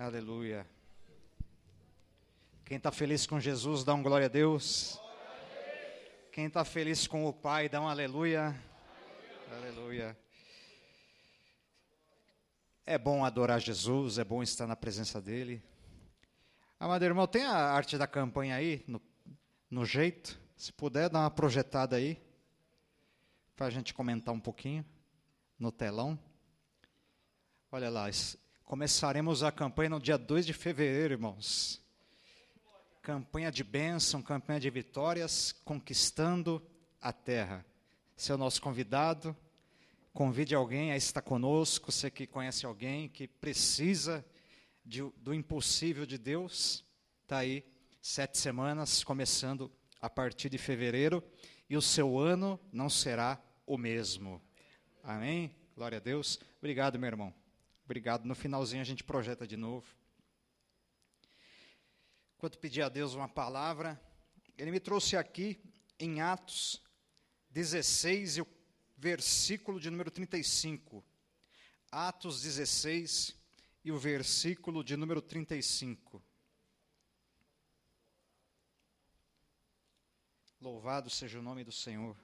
Aleluia. Quem está feliz com Jesus, dá um glória a Deus. Quem está feliz com o Pai, dá um aleluia. Aleluia. É bom adorar Jesus, é bom estar na presença dEle. Amado irmão, tem a arte da campanha aí, no, no jeito? Se puder, dar uma projetada aí, para a gente comentar um pouquinho no telão. Olha lá, começaremos a campanha no dia 2 de fevereiro, irmãos. Campanha de bênção, campanha de vitórias, conquistando a terra. Seu é nosso convidado, convide alguém a estar conosco, você que conhece alguém que precisa de, do impossível de Deus, está aí, sete semanas, começando a partir de fevereiro, e o seu ano não será o mesmo. Amém? Glória a Deus. Obrigado, meu irmão. Obrigado. No finalzinho a gente projeta de novo. Enquanto pedi a Deus uma palavra, ele me trouxe aqui em Atos 16 e o versículo de número 35. Atos 16 e o versículo de número 35. Louvado seja o nome do Senhor.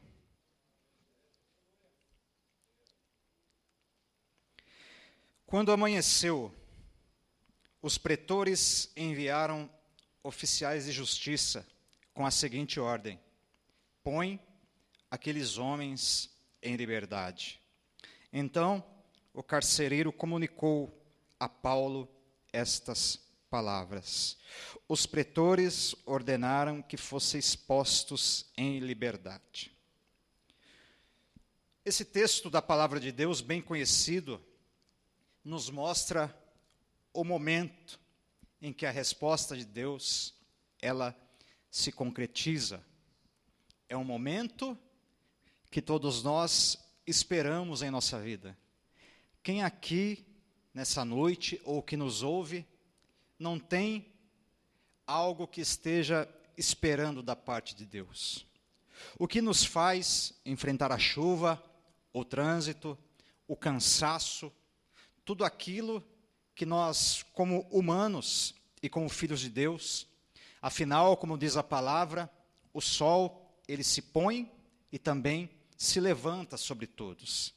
Quando amanheceu, os pretores enviaram oficiais de justiça com a seguinte ordem: põe aqueles homens em liberdade. Então, o carcereiro comunicou a Paulo estas palavras. Os pretores ordenaram que fossem expostos em liberdade. Esse texto da palavra de Deus, bem conhecido, nos mostra o momento em que a resposta de Deus ela se concretiza. É um momento que todos nós esperamos em nossa vida. Quem aqui nessa noite ou que nos ouve não tem algo que esteja esperando da parte de Deus? O que nos faz enfrentar a chuva, o trânsito, o cansaço, tudo aquilo que nós, como humanos e como filhos de Deus, afinal, como diz a palavra, o sol, ele se põe e também se levanta sobre todos.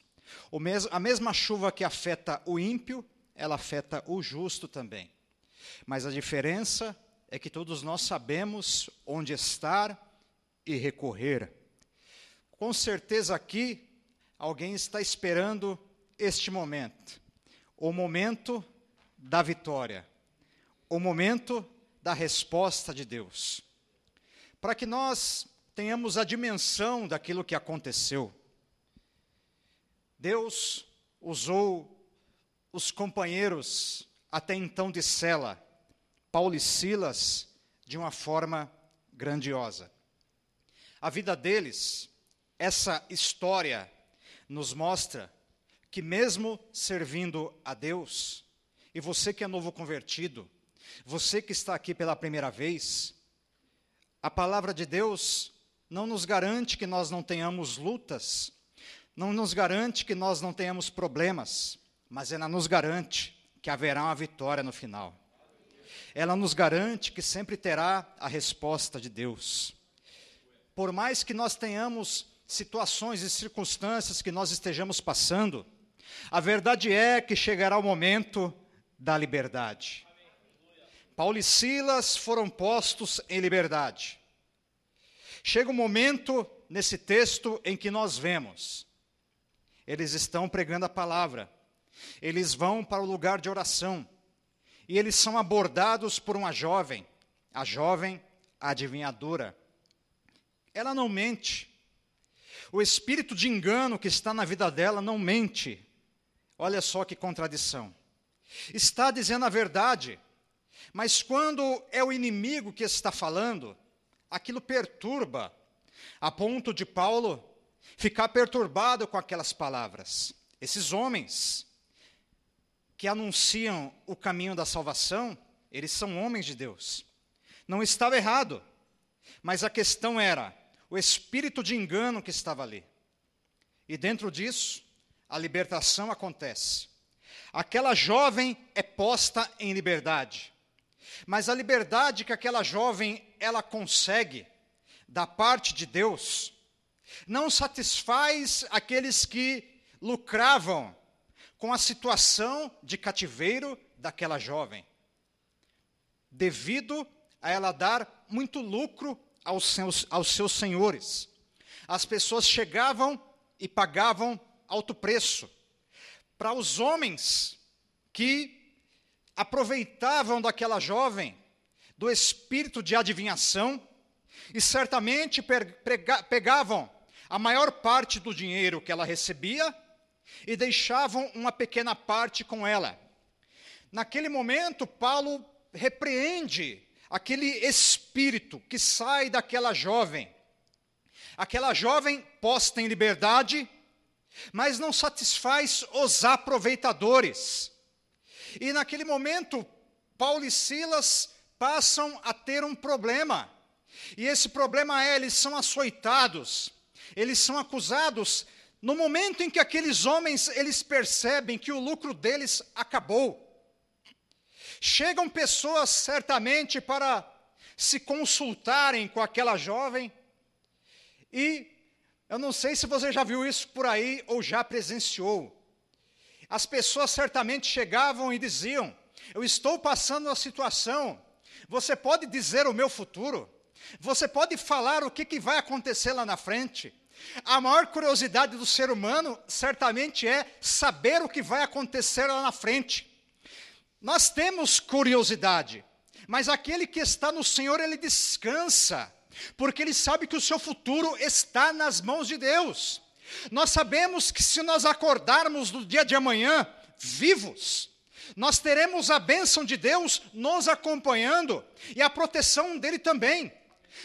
Mes a mesma chuva que afeta o ímpio, ela afeta o justo também. Mas a diferença é que todos nós sabemos onde estar e recorrer. Com certeza aqui, alguém está esperando este momento o momento da vitória, o momento da resposta de Deus. Para que nós tenhamos a dimensão daquilo que aconteceu. Deus usou os companheiros até então de cela, Paulo e Silas, de uma forma grandiosa. A vida deles, essa história, nos mostra que, mesmo servindo a Deus, e você que é novo convertido, você que está aqui pela primeira vez, a palavra de Deus não nos garante que nós não tenhamos lutas, não nos garante que nós não tenhamos problemas, mas ela nos garante que haverá uma vitória no final. Ela nos garante que sempre terá a resposta de Deus. Por mais que nós tenhamos situações e circunstâncias que nós estejamos passando, a verdade é que chegará o momento da liberdade. Paulo e Silas foram postos em liberdade. Chega um momento nesse texto em que nós vemos, eles estão pregando a palavra, eles vão para o lugar de oração, e eles são abordados por uma jovem, a jovem adivinhadora. Ela não mente, o espírito de engano que está na vida dela não mente, Olha só que contradição. Está dizendo a verdade, mas quando é o inimigo que está falando, aquilo perturba, a ponto de Paulo ficar perturbado com aquelas palavras. Esses homens que anunciam o caminho da salvação, eles são homens de Deus. Não estava errado, mas a questão era o espírito de engano que estava ali. E dentro disso, a libertação acontece. aquela jovem é posta em liberdade. Mas a liberdade que aquela jovem ela consegue da parte de Deus não satisfaz aqueles que lucravam com a situação de cativeiro daquela jovem, devido a ela dar muito lucro aos seus, aos seus senhores. As pessoas chegavam e pagavam alto preço. Para os homens que aproveitavam daquela jovem, do espírito de adivinhação, e certamente pegavam a maior parte do dinheiro que ela recebia e deixavam uma pequena parte com ela. Naquele momento, Paulo repreende aquele espírito que sai daquela jovem. Aquela jovem posta em liberdade, mas não satisfaz os aproveitadores. E naquele momento, Paulo e Silas passam a ter um problema. E esse problema é: eles são açoitados, eles são acusados no momento em que aqueles homens eles percebem que o lucro deles acabou. Chegam pessoas certamente para se consultarem com aquela jovem e eu não sei se você já viu isso por aí ou já presenciou. As pessoas certamente chegavam e diziam: Eu estou passando uma situação, você pode dizer o meu futuro? Você pode falar o que, que vai acontecer lá na frente? A maior curiosidade do ser humano certamente é saber o que vai acontecer lá na frente. Nós temos curiosidade, mas aquele que está no Senhor, ele descansa, porque ele sabe que o seu futuro está nas mãos de Deus. Nós sabemos que se nós acordarmos no dia de amanhã vivos, nós teremos a bênção de Deus nos acompanhando e a proteção dele também.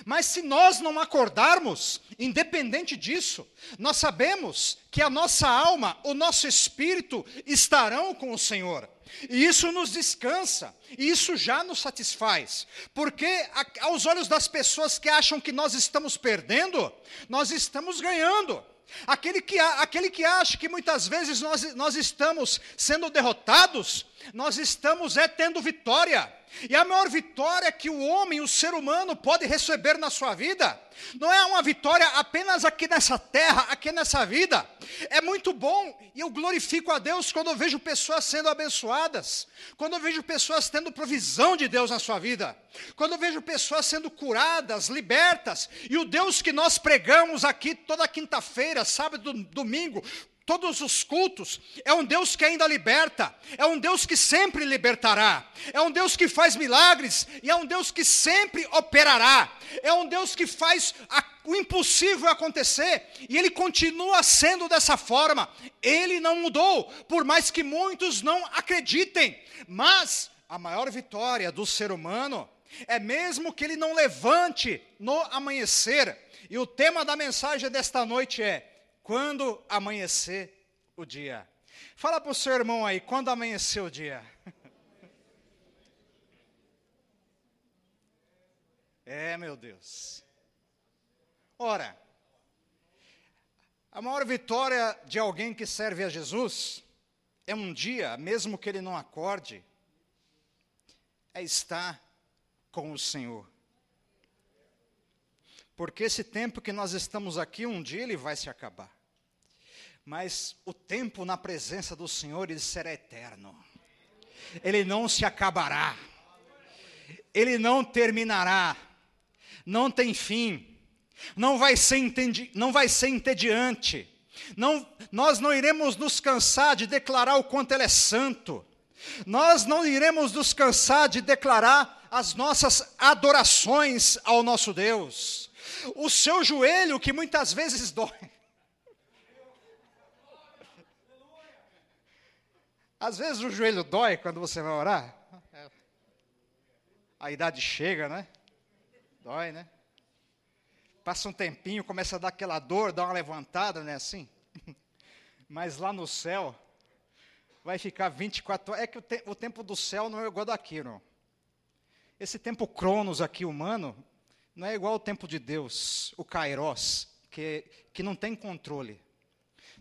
Mas se nós não acordarmos, independente disso, nós sabemos que a nossa alma, o nosso espírito estarão com o Senhor. E isso nos descansa, e isso já nos satisfaz, porque aos olhos das pessoas que acham que nós estamos perdendo, nós estamos ganhando. Aquele que, aquele que acha que muitas vezes nós, nós estamos sendo derrotados, nós estamos é tendo vitória. E a maior vitória que o homem, o ser humano, pode receber na sua vida, não é uma vitória apenas aqui nessa terra, aqui nessa vida. É muito bom e eu glorifico a Deus quando eu vejo pessoas sendo abençoadas, quando eu vejo pessoas tendo provisão de Deus na sua vida, quando eu vejo pessoas sendo curadas, libertas, e o Deus que nós pregamos aqui toda quinta-feira, sábado, domingo, todos os cultos, é um Deus que ainda liberta, é um Deus que sempre libertará, é um Deus que faz milagres e é um Deus que sempre operará, é um Deus que faz a, o impossível acontecer e ele continua sendo dessa forma. Ele não mudou, por mais que muitos não acreditem, mas a maior vitória do ser humano é mesmo que ele não levante no amanhecer. E o tema da mensagem desta noite é quando amanhecer o dia. Fala para o seu irmão aí, quando amanhecer o dia. É, meu Deus. Ora, a maior vitória de alguém que serve a Jesus é um dia, mesmo que ele não acorde, é estar com o Senhor. Porque esse tempo que nós estamos aqui, um dia ele vai se acabar. Mas o tempo na presença do Senhor, ele será eterno. Ele não se acabará. Ele não terminará. Não tem fim. Não vai ser, entendi, não vai ser entediante. Não, nós não iremos nos cansar de declarar o quanto Ele é santo. Nós não iremos nos cansar de declarar as nossas adorações ao nosso Deus o seu joelho que muitas vezes dói. Às vezes o joelho dói quando você vai orar. A idade chega, né? Dói, né? Passa um tempinho, começa a dar aquela dor, dá uma levantada, né? Assim. Mas lá no céu, vai ficar 24 horas. É que o, te, o tempo do céu não é igual daqui, não. Esse tempo cronos aqui humano não é igual ao tempo de Deus, o Kairos, que, que não tem controle.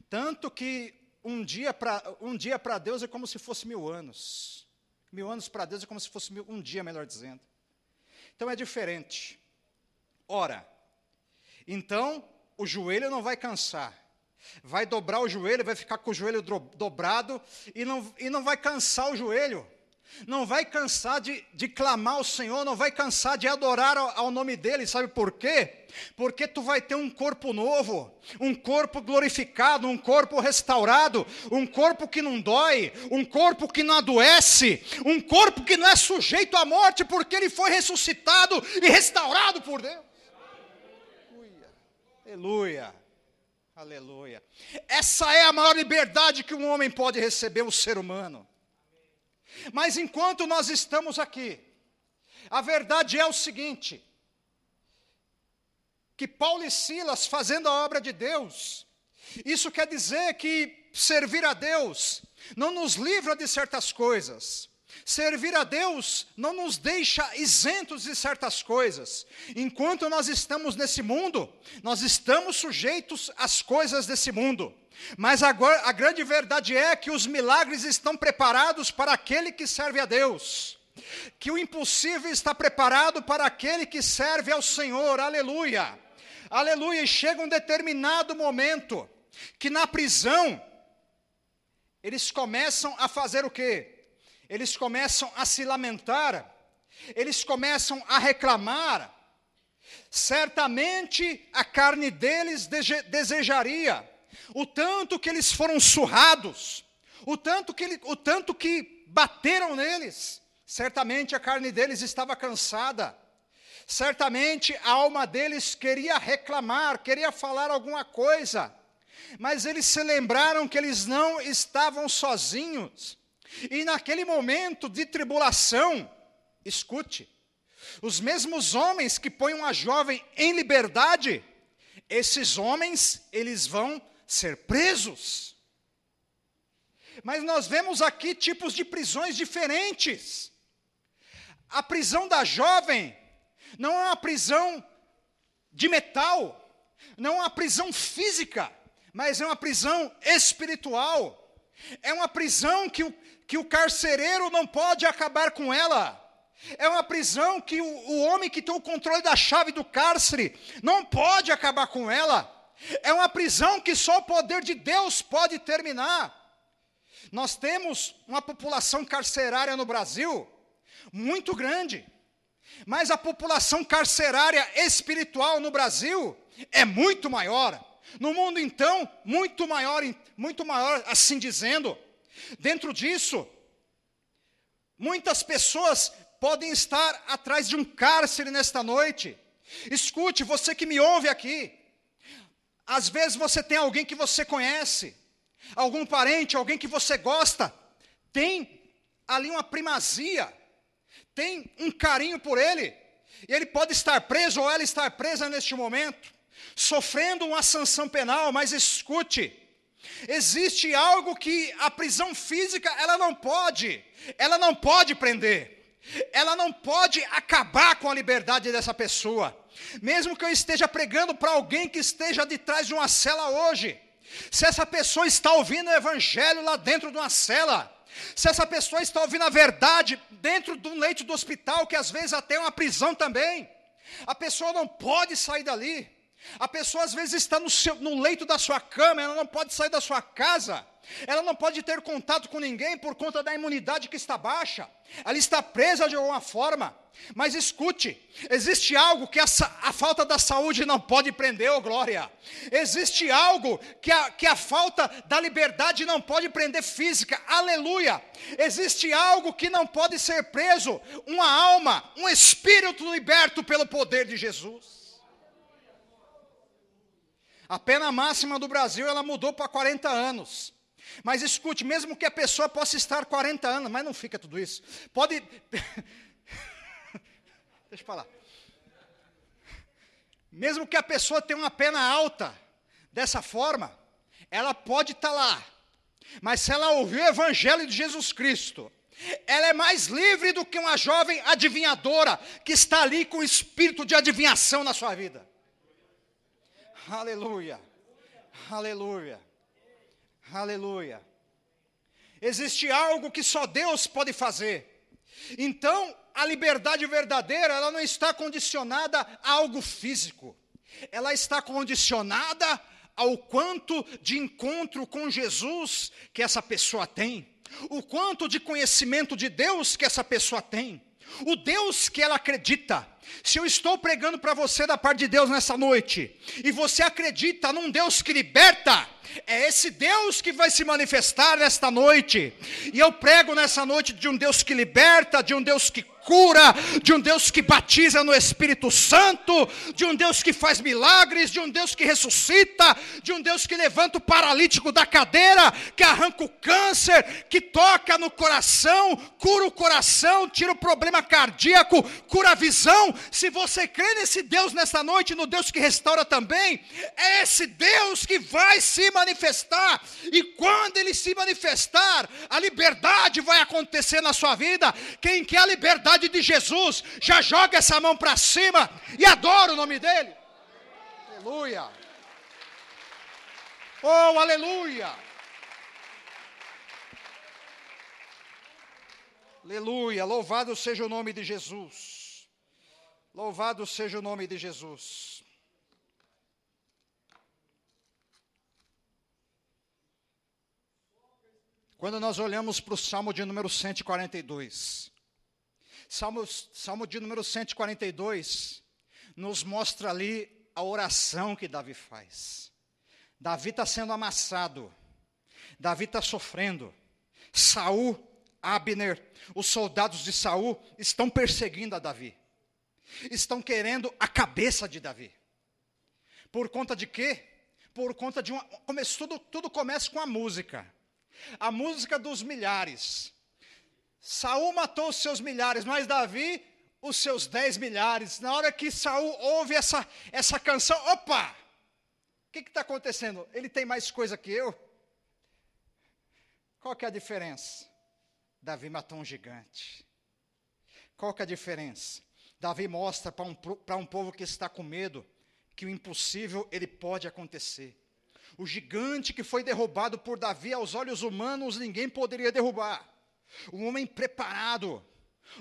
Tanto que um dia para um dia para Deus é como se fosse mil anos. Mil anos para Deus é como se fosse mil, um dia, melhor dizendo. Então é diferente. Ora, então o joelho não vai cansar. Vai dobrar o joelho, vai ficar com o joelho dobrado e não, e não vai cansar o joelho não vai cansar de, de clamar ao Senhor, não vai cansar de adorar ao, ao, nome dEle, sabe por quê? Porque tu vai ter um corpo novo, um corpo glorificado, um corpo restaurado, um corpo que não dói, um corpo que não adoece, um corpo que não é sujeito à morte, porque ele foi ressuscitado e restaurado por Deus. Aleluia, aleluia, aleluia. Essa é a maior liberdade que um homem pode receber, o ser humano. Mas enquanto nós estamos aqui, a verdade é o seguinte: que Paulo e Silas fazendo a obra de Deus, isso quer dizer que servir a Deus não nos livra de certas coisas. Servir a Deus não nos deixa isentos de certas coisas. Enquanto nós estamos nesse mundo, nós estamos sujeitos às coisas desse mundo. Mas agora, a grande verdade é que os milagres estão preparados para aquele que serve a Deus. Que o impossível está preparado para aquele que serve ao Senhor. Aleluia. Aleluia. E chega um determinado momento que na prisão eles começam a fazer o quê? Eles começam a se lamentar. Eles começam a reclamar. Certamente a carne deles desejaria o tanto que eles foram surrados, o tanto que, ele, o tanto que bateram neles, certamente a carne deles estava cansada, certamente a alma deles queria reclamar, queria falar alguma coisa, mas eles se lembraram que eles não estavam sozinhos, e naquele momento de tribulação, escute, os mesmos homens que põem uma jovem em liberdade, esses homens, eles vão ser presos. Mas nós vemos aqui tipos de prisões diferentes. A prisão da jovem não é uma prisão de metal, não é uma prisão física, mas é uma prisão espiritual. É uma prisão que o, que o carcereiro não pode acabar com ela. É uma prisão que o, o homem que tem o controle da chave do cárcere não pode acabar com ela. É uma prisão que só o poder de Deus pode terminar. Nós temos uma população carcerária no Brasil muito grande, mas a população carcerária espiritual no Brasil é muito maior. No mundo então, muito maior, muito maior, assim dizendo. Dentro disso, muitas pessoas podem estar atrás de um cárcere nesta noite. Escute, você que me ouve aqui, às vezes você tem alguém que você conhece, algum parente, alguém que você gosta, tem ali uma primazia, tem um carinho por ele, e ele pode estar preso ou ela estar presa neste momento, sofrendo uma sanção penal, mas escute, existe algo que a prisão física ela não pode, ela não pode prender, ela não pode acabar com a liberdade dessa pessoa. Mesmo que eu esteja pregando para alguém que esteja de trás de uma cela hoje, se essa pessoa está ouvindo o evangelho lá dentro de uma cela, se essa pessoa está ouvindo a verdade dentro de um leito do hospital, que às vezes até é uma prisão também, a pessoa não pode sair dali. A pessoa às vezes está no, seu, no leito da sua cama, ela não pode sair da sua casa, ela não pode ter contato com ninguém por conta da imunidade que está baixa, ela está presa de alguma forma. Mas escute, existe algo que a, a falta da saúde não pode prender, oh glória. Existe algo que a, que a falta da liberdade não pode prender física, aleluia. Existe algo que não pode ser preso, uma alma, um espírito liberto pelo poder de Jesus. A pena máxima do Brasil ela mudou para 40 anos. Mas escute, mesmo que a pessoa possa estar 40 anos, mas não fica tudo isso. Pode. Deixa eu falar. Mesmo que a pessoa tenha uma pena alta, dessa forma, ela pode estar lá. Mas se ela ouvir o evangelho de Jesus Cristo, ela é mais livre do que uma jovem adivinhadora que está ali com o espírito de adivinhação na sua vida. Aleluia. Aleluia. Aleluia. Existe algo que só Deus pode fazer. Então, a liberdade verdadeira, ela não está condicionada a algo físico. Ela está condicionada ao quanto de encontro com Jesus que essa pessoa tem, o quanto de conhecimento de Deus que essa pessoa tem, o Deus que ela acredita. Se eu estou pregando para você da parte de Deus nessa noite, e você acredita num Deus que liberta, é esse Deus que vai se manifestar nesta noite. E eu prego nessa noite de um Deus que liberta, de um Deus que cura, de um Deus que batiza no Espírito Santo, de um Deus que faz milagres, de um Deus que ressuscita, de um Deus que levanta o paralítico da cadeira, que arranca o câncer, que toca no coração, cura o coração, tira o problema cardíaco, cura a visão. Se você crê nesse Deus nesta noite, no Deus que restaura também, é esse Deus que vai se manifestar, e quando ele se manifestar, a liberdade vai acontecer na sua vida. Quem quer a liberdade, de Jesus, já joga essa mão para cima e adora o nome dele. Aleluia. Oh, aleluia. Aleluia. Louvado seja o nome de Jesus. Louvado seja o nome de Jesus. Quando nós olhamos para o Salmo de número 142, Salmo, Salmo de número 142 nos mostra ali a oração que Davi faz. Davi está sendo amassado, Davi está sofrendo. Saul, Abner, os soldados de Saul estão perseguindo a Davi. Estão querendo a cabeça de Davi. Por conta de quê? Por conta de uma. Tudo, tudo começa com a música. A música dos milhares. Saul matou os seus milhares, mas Davi os seus dez milhares. Na hora que Saul ouve essa, essa canção, opa! O que está acontecendo? Ele tem mais coisa que eu? Qual que é a diferença? Davi matou um gigante. Qual que é a diferença? Davi mostra para um, um povo que está com medo que o impossível ele pode acontecer. O gigante que foi derrubado por Davi aos olhos humanos ninguém poderia derrubar um homem preparado,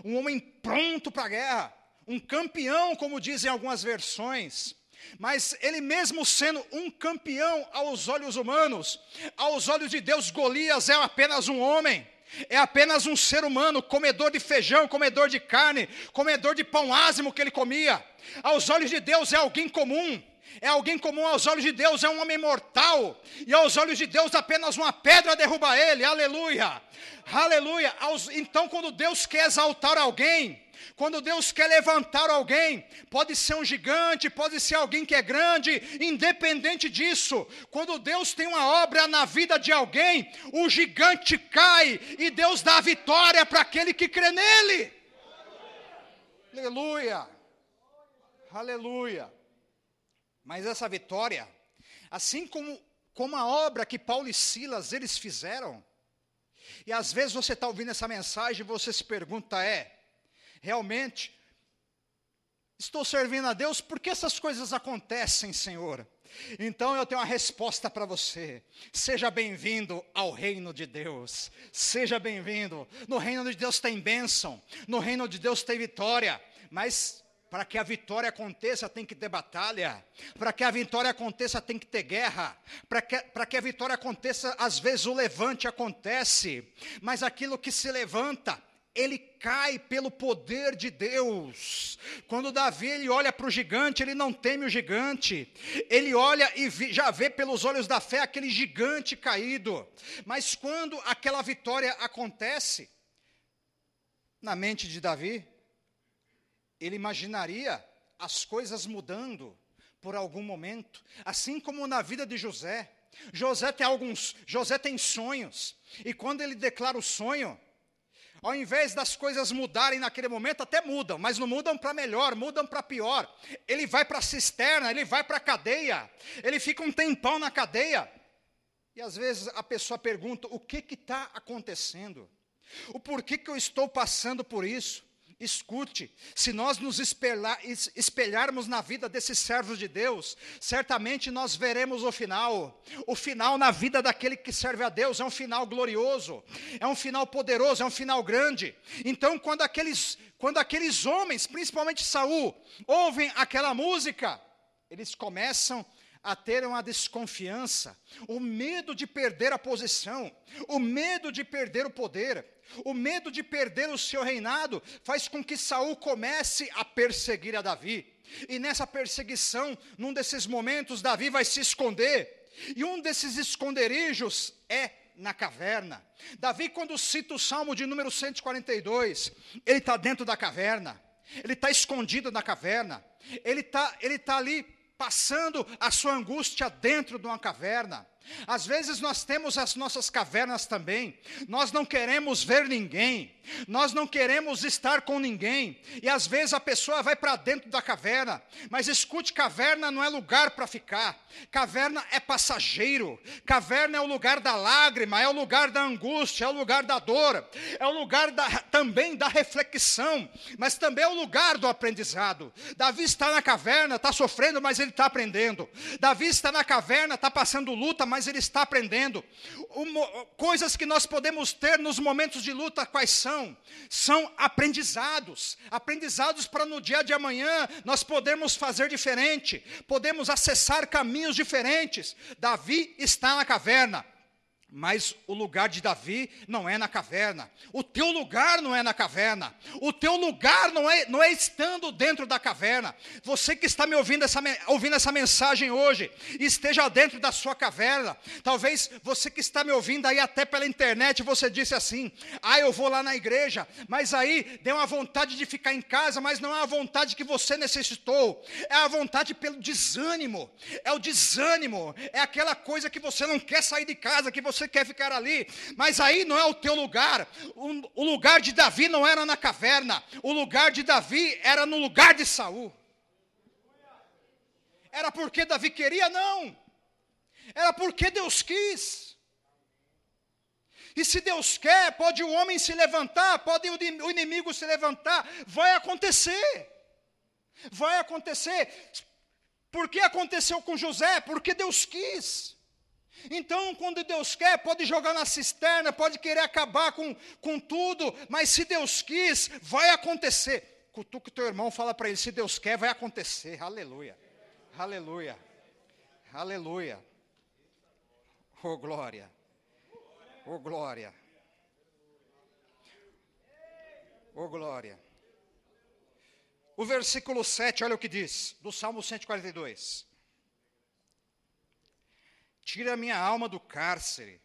um homem pronto para a guerra, um campeão, como dizem algumas versões. Mas ele mesmo sendo um campeão aos olhos humanos, aos olhos de Deus, Golias é apenas um homem, é apenas um ser humano, comedor de feijão, comedor de carne, comedor de pão ázimo que ele comia. Aos olhos de Deus é alguém comum, é alguém comum aos olhos de Deus, é um homem mortal, e aos olhos de Deus apenas uma pedra derruba ele, aleluia, aleluia. Então, quando Deus quer exaltar alguém, quando Deus quer levantar alguém, pode ser um gigante, pode ser alguém que é grande, independente disso, quando Deus tem uma obra na vida de alguém, o gigante cai e Deus dá a vitória para aquele que crê nele. Aleluia, aleluia. Mas essa vitória, assim como, como a obra que Paulo e Silas eles fizeram, e às vezes você está ouvindo essa mensagem e você se pergunta: é, realmente, estou servindo a Deus, por que essas coisas acontecem, Senhor? Então eu tenho uma resposta para você. Seja bem-vindo ao reino de Deus. Seja bem-vindo. No reino de Deus tem bênção. No reino de Deus tem vitória. Mas para que a vitória aconteça, tem que ter batalha. Para que a vitória aconteça, tem que ter guerra. Para que, que a vitória aconteça, às vezes o levante acontece. Mas aquilo que se levanta, ele cai pelo poder de Deus. Quando Davi ele olha para o gigante, ele não teme o gigante. Ele olha e vi, já vê pelos olhos da fé aquele gigante caído. Mas quando aquela vitória acontece, na mente de Davi, ele imaginaria as coisas mudando por algum momento, assim como na vida de José. José tem alguns, José tem sonhos, e quando ele declara o sonho, ao invés das coisas mudarem naquele momento, até mudam, mas não mudam para melhor, mudam para pior. Ele vai para a cisterna, ele vai para a cadeia, ele fica um tempão na cadeia. E às vezes a pessoa pergunta: o que está acontecendo? O porquê que eu estou passando por isso? Escute, se nós nos espelharmos na vida desses servos de Deus, certamente nós veremos o final. O final na vida daquele que serve a Deus é um final glorioso, é um final poderoso, é um final grande. Então, quando aqueles, quando aqueles homens, principalmente Saul, ouvem aquela música, eles começam a ter uma desconfiança, o medo de perder a posição, o medo de perder o poder, o medo de perder o seu reinado faz com que Saul comece a perseguir a Davi. E nessa perseguição, num desses momentos, Davi vai se esconder. E um desses esconderijos é na caverna. Davi, quando cita o Salmo de número 142, ele está dentro da caverna, ele está escondido na caverna, ele está ele tá ali passando a sua angústia dentro de uma caverna. Às vezes nós temos as nossas cavernas também, nós não queremos ver ninguém, nós não queremos estar com ninguém, e às vezes a pessoa vai para dentro da caverna, mas escute: caverna não é lugar para ficar, caverna é passageiro, caverna é o lugar da lágrima, é o lugar da angústia, é o lugar da dor, é o lugar da, também da reflexão, mas também é o lugar do aprendizado. Davi está na caverna, está sofrendo, mas ele está aprendendo, Davi está na caverna, está passando luta, mas ele está aprendendo. coisas que nós podemos ter nos momentos de luta, quais são? São aprendizados. Aprendizados para no dia de amanhã nós podemos fazer diferente, podemos acessar caminhos diferentes. Davi está na caverna. Mas o lugar de Davi não é na caverna. O teu lugar não é na caverna. O teu lugar não é, não é estando dentro da caverna. Você que está me ouvindo essa, ouvindo essa mensagem hoje, esteja dentro da sua caverna. Talvez você que está me ouvindo aí até pela internet, você disse assim: Ah, eu vou lá na igreja, mas aí deu uma vontade de ficar em casa, mas não é a vontade que você necessitou. É a vontade pelo desânimo. É o desânimo. É aquela coisa que você não quer sair de casa, que você você quer ficar ali, mas aí não é o teu lugar. O, o lugar de Davi não era na caverna, o lugar de Davi era no lugar de Saul. Era porque Davi queria? Não. Era porque Deus quis. E se Deus quer, pode o homem se levantar, pode o inimigo se levantar, vai acontecer. Vai acontecer. Por que aconteceu com José? Porque Deus quis. Então, quando Deus quer, pode jogar na cisterna, pode querer acabar com, com tudo, mas se Deus quis, vai acontecer. Cutuca teu irmão, fala para ele: se Deus quer, vai acontecer. Aleluia, aleluia, aleluia. Oh glória, oh glória, oh glória. O versículo 7, olha o que diz, do Salmo 142. Tira minha alma do cárcere,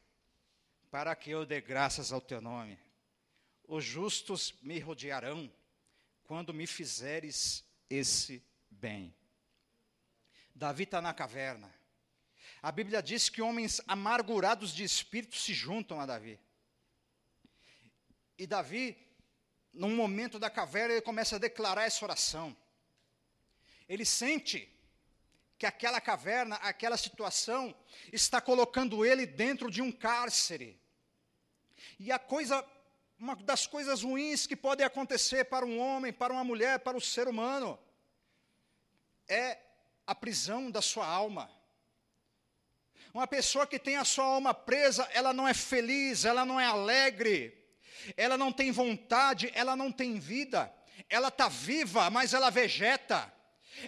para que eu dê graças ao teu nome. Os justos me rodearão quando me fizeres esse bem. Davi está na caverna. A Bíblia diz que homens amargurados de espírito se juntam a Davi. E Davi, num momento da caverna, ele começa a declarar essa oração. Ele sente que aquela caverna, aquela situação, está colocando ele dentro de um cárcere. E a coisa, uma das coisas ruins que pode acontecer para um homem, para uma mulher, para o ser humano, é a prisão da sua alma. Uma pessoa que tem a sua alma presa, ela não é feliz, ela não é alegre, ela não tem vontade, ela não tem vida, ela está viva, mas ela vegeta.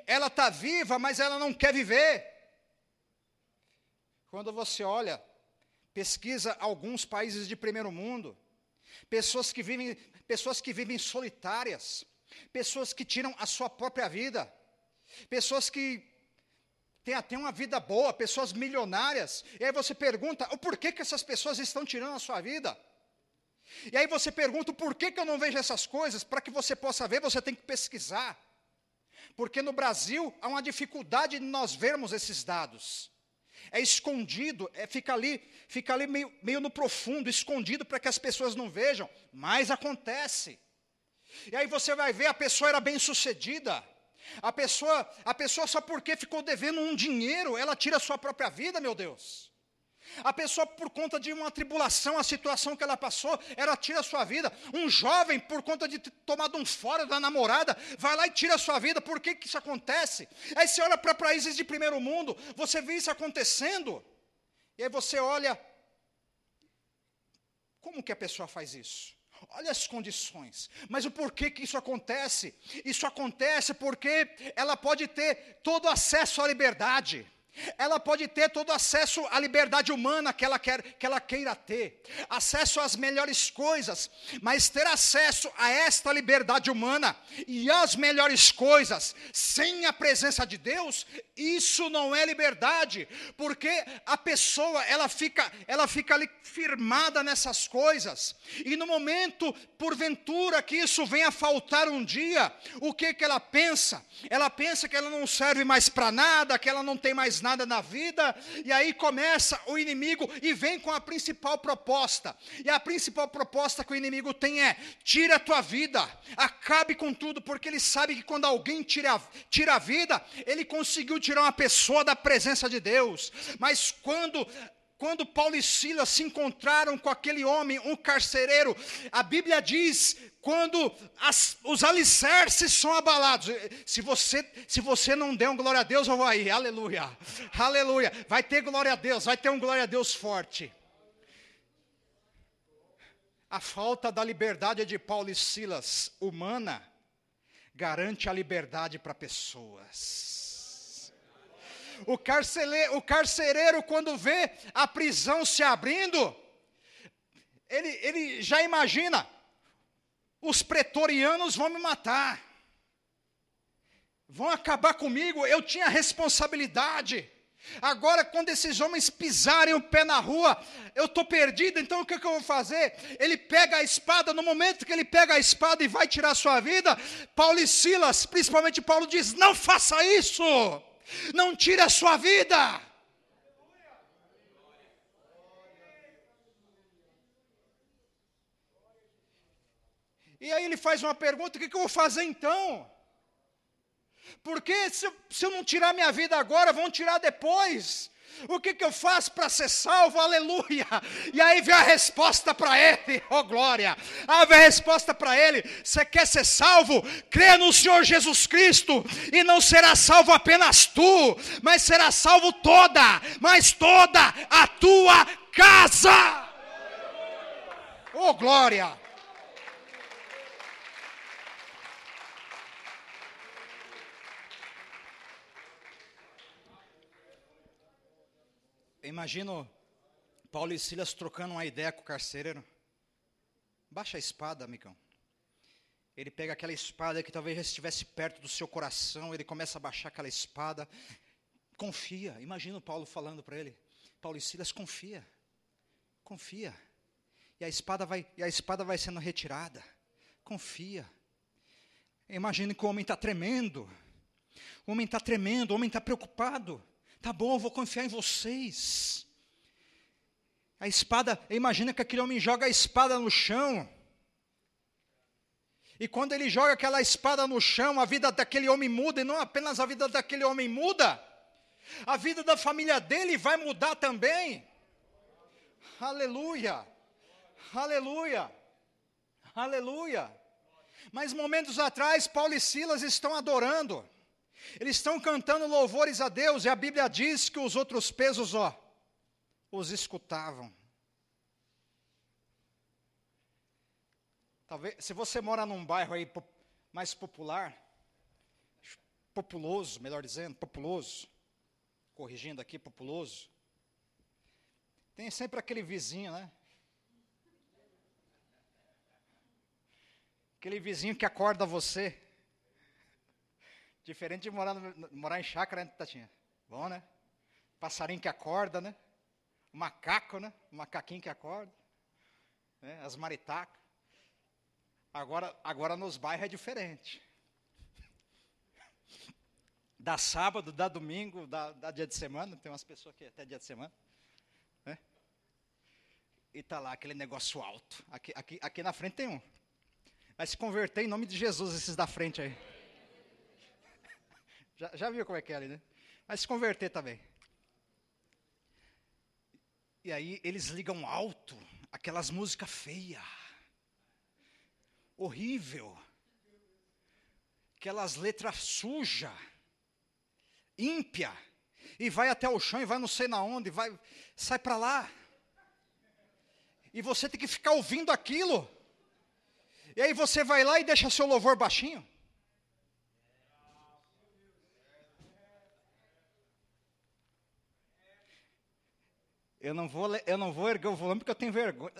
Ela está viva, mas ela não quer viver. Quando você olha, pesquisa alguns países de primeiro mundo, pessoas que vivem, pessoas que vivem solitárias, pessoas que tiram a sua própria vida, pessoas que têm até uma vida boa, pessoas milionárias. E aí você pergunta, o porquê que essas pessoas estão tirando a sua vida? E aí você pergunta, por que, que eu não vejo essas coisas? Para que você possa ver, você tem que pesquisar. Porque no Brasil há uma dificuldade de nós vermos esses dados. É escondido, é, fica ali, fica ali meio, meio no profundo, escondido para que as pessoas não vejam, mas acontece. E aí você vai ver, a pessoa era bem sucedida. A pessoa, a pessoa só porque ficou devendo um dinheiro, ela tira a sua própria vida, meu Deus. A pessoa, por conta de uma tribulação, a situação que ela passou, ela tira a sua vida. Um jovem, por conta de ter tomado um fora da namorada, vai lá e tira a sua vida. Por que, que isso acontece? Aí você olha para países de primeiro mundo, você vê isso acontecendo. E aí você olha, como que a pessoa faz isso? Olha as condições. Mas o porquê que isso acontece? Isso acontece porque ela pode ter todo acesso à liberdade. Ela pode ter todo acesso à liberdade humana que ela, quer, que ela queira ter, acesso às melhores coisas, mas ter acesso a esta liberdade humana e às melhores coisas sem a presença de Deus, isso não é liberdade, porque a pessoa ela fica, ela fica ali firmada nessas coisas, e no momento, porventura, que isso venha a faltar um dia, o que, que ela pensa? Ela pensa que ela não serve mais para nada, que ela não tem mais nada nada na vida, e aí começa o inimigo e vem com a principal proposta. E a principal proposta que o inimigo tem é: tira a tua vida, acabe com tudo, porque ele sabe que quando alguém tira, tira a vida, ele conseguiu tirar uma pessoa da presença de Deus. Mas quando quando Paulo e Silas se encontraram com aquele homem, um carcereiro, a Bíblia diz quando as, os alicerces são abalados. Se você, se você não der um glória a Deus, eu vou aí, aleluia, aleluia. Vai ter glória a Deus, vai ter um glória a Deus forte. A falta da liberdade de Paulo e Silas, humana, garante a liberdade para pessoas. O, carcele, o carcereiro, quando vê a prisão se abrindo, ele, ele já imagina, os pretorianos vão me matar, vão acabar comigo, eu tinha responsabilidade. Agora, quando esses homens pisarem o pé na rua, eu estou perdido, então o que, que, eu vou fazer? Ele pega a espada, no momento que ele pega a espada e vai tirar a sua vida, Paulo e Silas, principalmente Paulo, diz: não faça isso, não tire a sua vida. E aí ele faz uma pergunta: o que, que eu vou fazer então? Porque se, se eu não tirar minha vida agora, vão tirar depois. O que, que eu faço para ser salvo? Aleluia! E aí vem a resposta para ele, oh glória! Aí vem a resposta para ele: você quer ser salvo? Crê no Senhor Jesus Cristo, e não será salvo apenas tu, mas será salvo toda, mas toda a tua casa. Oh glória! Imagino Paulo e Silas trocando uma ideia com o carcereiro. Baixa a espada, amigão. Ele pega aquela espada que talvez já estivesse perto do seu coração, ele começa a baixar aquela espada. Confia. Imagina Paulo falando para ele. Paulo e Silas, confia. Confia. E a espada vai, e a espada vai sendo retirada. Confia. Imagine que o homem está tremendo. O homem está tremendo, o homem está preocupado. Tá bom, eu vou confiar em vocês. A espada, imagina que aquele homem joga a espada no chão. E quando ele joga aquela espada no chão, a vida daquele homem muda, e não apenas a vida daquele homem muda, a vida da família dele vai mudar também. Aleluia, aleluia, aleluia. Mas momentos atrás, Paulo e Silas estão adorando. Eles estão cantando louvores a Deus e a Bíblia diz que os outros pesos, ó, os escutavam. Talvez, se você mora num bairro aí mais popular, populoso, melhor dizendo, populoso, corrigindo aqui, populoso, tem sempre aquele vizinho, né? Aquele vizinho que acorda você Diferente de morar, no, morar em chácara, né, Tatinha? Bom, né? Passarinho que acorda, né? Macaco, né? Macaquinho que acorda. Né? As maritacas. Agora, agora nos bairros é diferente. Dá sábado, dá domingo, dá, dá dia de semana. Tem umas pessoas que até dia de semana. Né? E tá lá aquele negócio alto. Aqui, aqui, aqui na frente tem um. Vai se converter em nome de Jesus esses da frente aí. Já, já viu como é que é ali, né? Mas se converter também. E aí eles ligam alto, aquelas músicas feias, horrível, aquelas letras sujas, ímpia, e vai até o chão e vai não sei na onde, vai, sai para lá. E você tem que ficar ouvindo aquilo. E aí você vai lá e deixa seu louvor baixinho. Eu não vou, eu não vou erguer o volume porque eu tenho vergonha.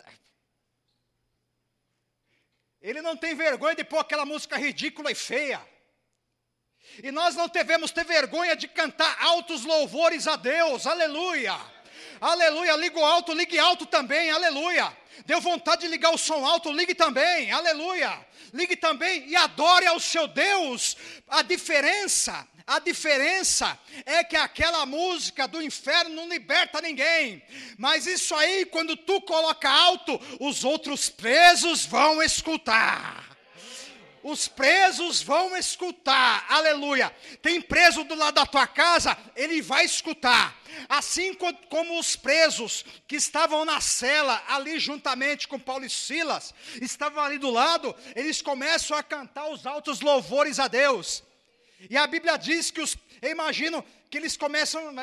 Ele não tem vergonha de pôr aquela música ridícula e feia. E nós não devemos ter vergonha de cantar altos louvores a Deus, aleluia. Aleluia, liga o alto, ligue alto também, aleluia. Deu vontade de ligar o som alto, ligue também, aleluia. Ligue também e adore ao seu Deus. A diferença, a diferença é que aquela música do inferno não liberta ninguém. Mas isso aí, quando tu coloca alto, os outros presos vão escutar os presos vão escutar, aleluia. Tem preso do lado da tua casa, ele vai escutar. Assim como os presos que estavam na cela, ali juntamente com Paulo e Silas, estavam ali do lado, eles começam a cantar os altos louvores a Deus. E a Bíblia diz que os, eu imagino que eles começam,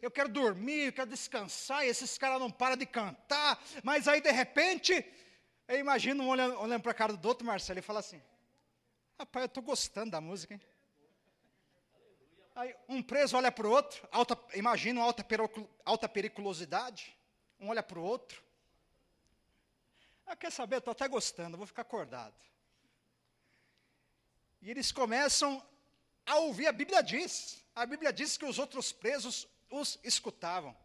eu quero dormir, eu quero descansar, e esses caras não param de cantar, mas aí de repente, eu imagino um olhando, olhando para a cara do outro Marcelo e fala assim: Rapaz, eu estou gostando da música, hein? Aí um preso olha para o outro, alta, imagina uma alta, alta periculosidade. Um olha para o outro. Ah, quer saber? Estou até gostando, vou ficar acordado. E eles começam a ouvir, a Bíblia diz. A Bíblia diz que os outros presos os escutavam.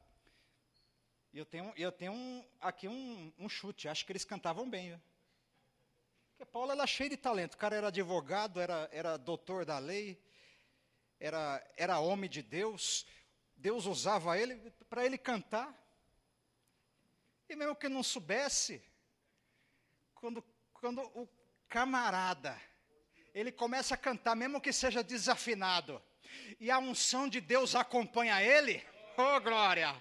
E eu tenho, eu tenho um, aqui um, um, chute, acho que eles cantavam bem. Viu? Porque Paulo era cheio de talento. O cara era advogado, era, era doutor da lei, era, era homem de Deus. Deus usava ele para ele cantar. E mesmo que não soubesse, quando, quando o camarada, ele começa a cantar, mesmo que seja desafinado, e a unção de Deus acompanha ele, Oh, glória.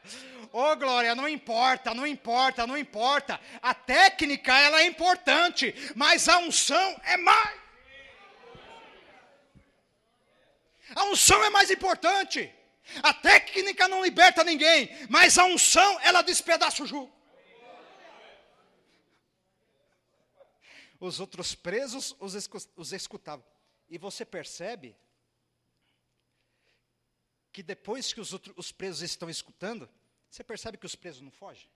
Oh, glória, não importa, não importa, não importa. A técnica, ela é importante, mas a unção é mais. A unção é mais importante. A técnica não liberta ninguém, mas a unção, ela despedaça o jugo. Os outros presos os escutavam. E você percebe que depois que os, outros, os presos estão escutando, você percebe que os presos não fogem?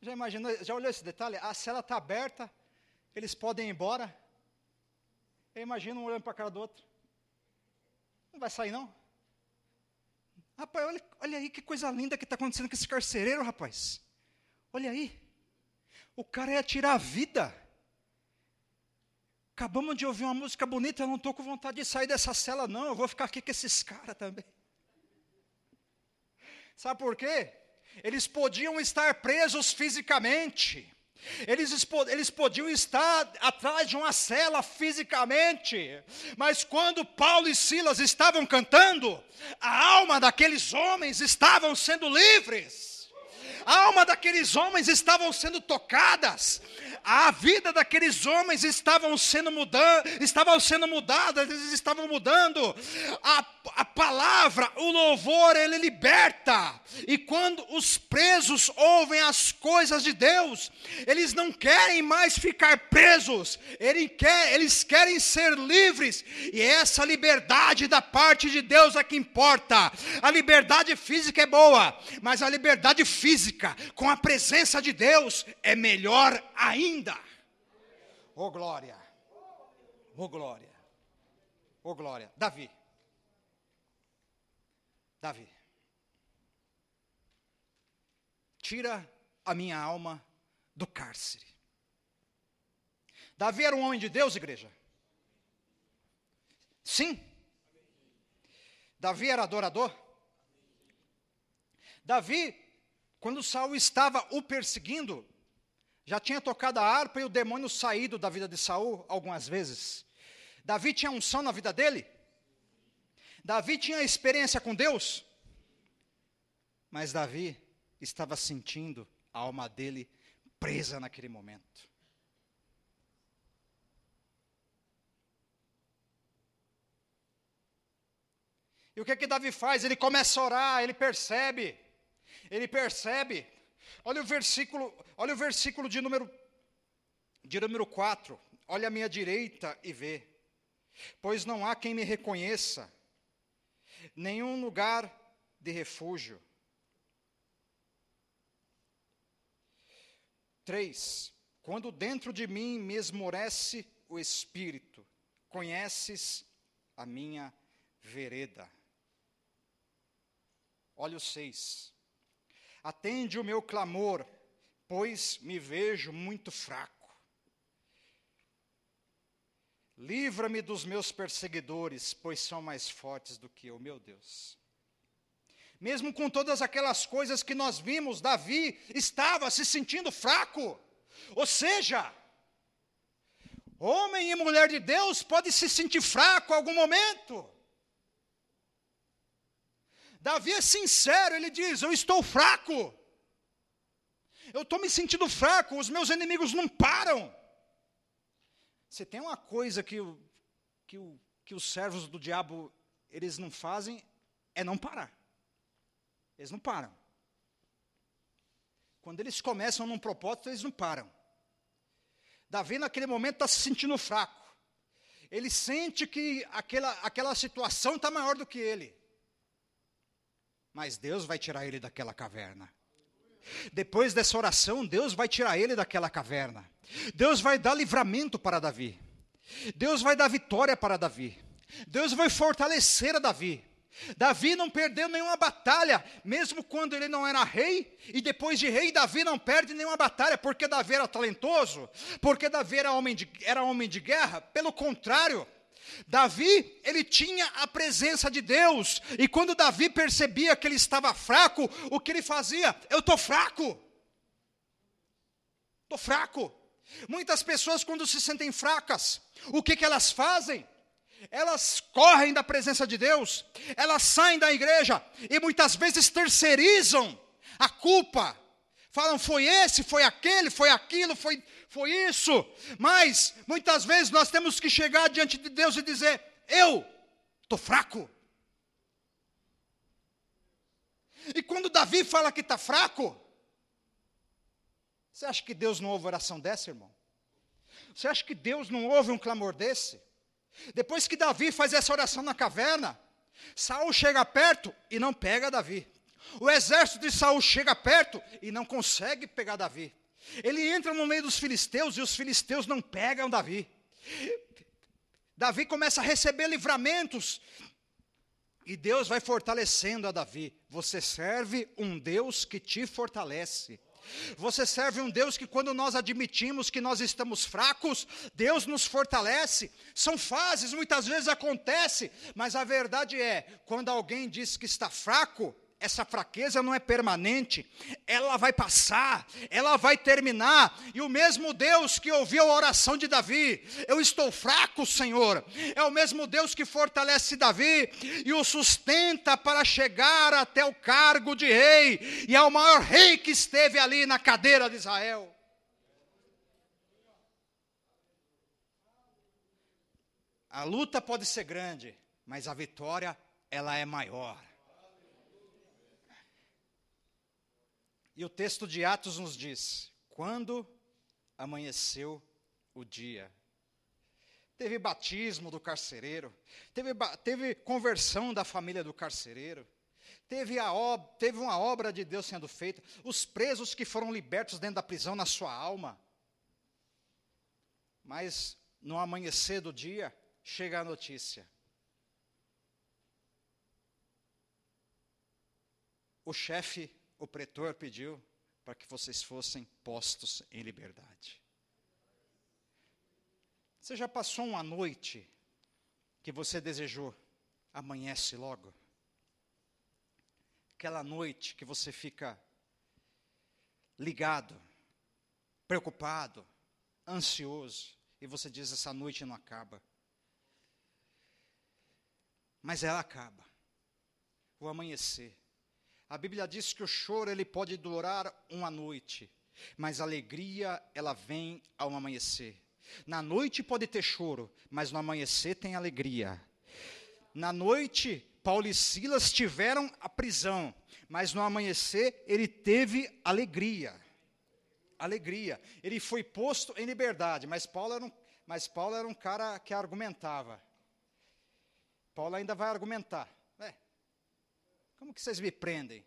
Já imaginou, já olhou esse detalhe? A cela está aberta, eles podem ir embora. Eu imagino um olhando para a cara do outro. Não vai sair, não? Rapaz, olha, olha aí que coisa linda que está acontecendo com esse carcereiro, rapaz. Olha aí. O cara ia tirar a vida. Acabamos de ouvir uma música bonita, eu não estou com vontade de sair dessa cela, não. Eu vou ficar aqui com esses caras também. Sabe por quê? Eles podiam estar presos fisicamente. Eles, eles podiam estar atrás de uma cela fisicamente, mas quando Paulo e Silas estavam cantando, a alma daqueles homens estavam sendo livres, a alma daqueles homens estavam sendo tocadas, a vida daqueles homens estavam sendo mudando, estavam sendo mudadas, eles estavam mudando. A, a palavra, o louvor, ele liberta. E quando os presos ouvem as coisas de Deus, eles não querem mais ficar presos, eles, quer, eles querem ser livres. E essa liberdade da parte de Deus é que importa. A liberdade física é boa, mas a liberdade física com a presença de Deus é melhor ainda ainda. Oh glória. Oh glória. Oh glória. Davi. Davi. Tira a minha alma do cárcere. Davi era um homem de Deus, igreja? Sim. Davi era adorador? Davi, quando Saul estava o perseguindo, já tinha tocado a harpa e o demônio saído da vida de Saul algumas vezes. Davi tinha unção na vida dele? Davi tinha experiência com Deus? Mas Davi estava sentindo a alma dele presa naquele momento. E o que que Davi faz? Ele começa a orar, ele percebe. Ele percebe. Olha o versículo, olha o versículo de número de número 4. Olha à minha direita e vê. Pois não há quem me reconheça, nenhum lugar de refúgio. 3. Quando dentro de mim me esmorece o espírito, conheces a minha vereda. Olha o 6. Atende o meu clamor, pois me vejo muito fraco. Livra-me dos meus perseguidores, pois são mais fortes do que eu, meu Deus. Mesmo com todas aquelas coisas que nós vimos, Davi estava se sentindo fraco. Ou seja, homem e mulher de Deus pode se sentir fraco em algum momento. Davi é sincero, ele diz: Eu estou fraco. Eu estou me sentindo fraco, os meus inimigos não param. Se tem uma coisa que, que, que os servos do diabo eles não fazem, é não parar. Eles não param. Quando eles começam num propósito, eles não param. Davi, naquele momento, está se sentindo fraco. Ele sente que aquela, aquela situação está maior do que ele. Mas Deus vai tirar ele daquela caverna. Depois dessa oração, Deus vai tirar ele daquela caverna. Deus vai dar livramento para Davi. Deus vai dar vitória para Davi. Deus vai fortalecer a Davi. Davi não perdeu nenhuma batalha, mesmo quando ele não era rei, e depois de rei, Davi não perde nenhuma batalha, porque Davi era talentoso, porque Davi era homem de, era homem de guerra, pelo contrário, Davi, ele tinha a presença de Deus, e quando Davi percebia que ele estava fraco, o que ele fazia? Eu estou fraco, estou fraco. Muitas pessoas, quando se sentem fracas, o que, que elas fazem? Elas correm da presença de Deus, elas saem da igreja e muitas vezes terceirizam a culpa. Falam, foi esse, foi aquele, foi aquilo, foi, foi isso. Mas, muitas vezes, nós temos que chegar diante de Deus e dizer: Eu estou fraco. E quando Davi fala que está fraco, você acha que Deus não ouve oração dessa, irmão? Você acha que Deus não ouve um clamor desse? Depois que Davi faz essa oração na caverna, Saul chega perto e não pega Davi. O exército de Saul chega perto e não consegue pegar Davi. Ele entra no meio dos filisteus e os filisteus não pegam Davi. Davi começa a receber livramentos e Deus vai fortalecendo a Davi. Você serve um Deus que te fortalece. Você serve um Deus que, quando nós admitimos que nós estamos fracos, Deus nos fortalece. São fases, muitas vezes acontece, mas a verdade é: quando alguém diz que está fraco, essa fraqueza não é permanente, ela vai passar, ela vai terminar. E o mesmo Deus que ouviu a oração de Davi, eu estou fraco, Senhor, é o mesmo Deus que fortalece Davi e o sustenta para chegar até o cargo de rei, e é o maior rei que esteve ali na cadeira de Israel. A luta pode ser grande, mas a vitória ela é maior. E o texto de Atos nos diz: quando amanheceu o dia. Teve batismo do carcereiro, teve, teve conversão da família do carcereiro, teve, a teve uma obra de Deus sendo feita, os presos que foram libertos dentro da prisão na sua alma. Mas no amanhecer do dia, chega a notícia: o chefe o pretor pediu para que vocês fossem postos em liberdade. Você já passou uma noite que você desejou, amanhece logo? Aquela noite que você fica ligado, preocupado, ansioso, e você diz: essa noite não acaba. Mas ela acaba. O amanhecer A Bíblia diz que o choro ele pode durar uma noite, mas a alegria ela vem ao amanhecer. Na noite pode ter choro, mas no amanhecer tem alegria. Na noite, Paulo e Silas tiveram a prisão, mas no amanhecer ele teve alegria. Alegria. Ele foi posto em liberdade, mas Paulo era um, mas Paulo era um cara que argumentava. Paulo ainda vai argumentar. Como que vocês me prendem?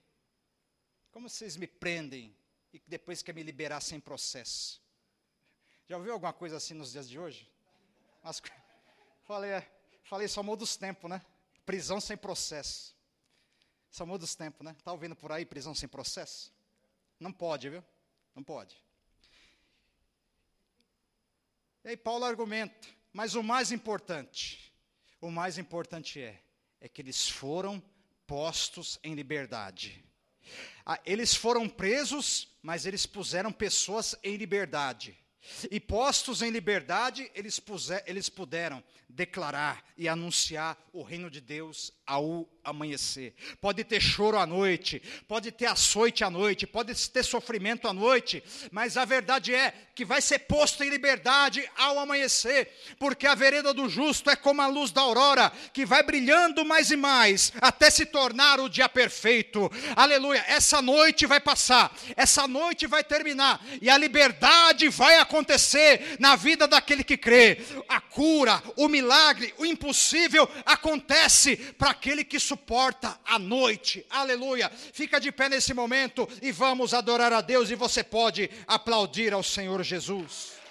Como vocês me prendem e depois quer me liberar sem processo? Já ouviu alguma coisa assim nos dias de hoje? Mas, falei, é, falei só muda os tempos, né? Prisão sem processo. Só muda os tempos, né? Está ouvindo por aí prisão sem processo? Não pode, viu? Não pode. E aí Paulo argumenta, mas o mais importante, o mais importante é, é que eles foram postos em liberdade. Ah, eles foram presos, mas eles puseram pessoas em liberdade. E postos em liberdade, eles, puser, eles puderam declarar e anunciar o reino de Deus ao amanhecer. Pode ter choro à noite, pode ter açoite à noite, pode ter sofrimento à noite, mas a verdade é que vai ser posto em liberdade ao amanhecer, porque a vereda do justo é como a luz da aurora, que vai brilhando mais e mais, até se tornar o dia perfeito. Aleluia. Essa noite vai passar, essa noite vai terminar, e a liberdade vai acontecer na vida daquele que crê. A cura, o milagre, o impossível acontece para aquele que suporta a noite. Aleluia. Fica de pé nesse momento e vamos adorar a Deus. E você pode aplaudir ao Senhor Jesus.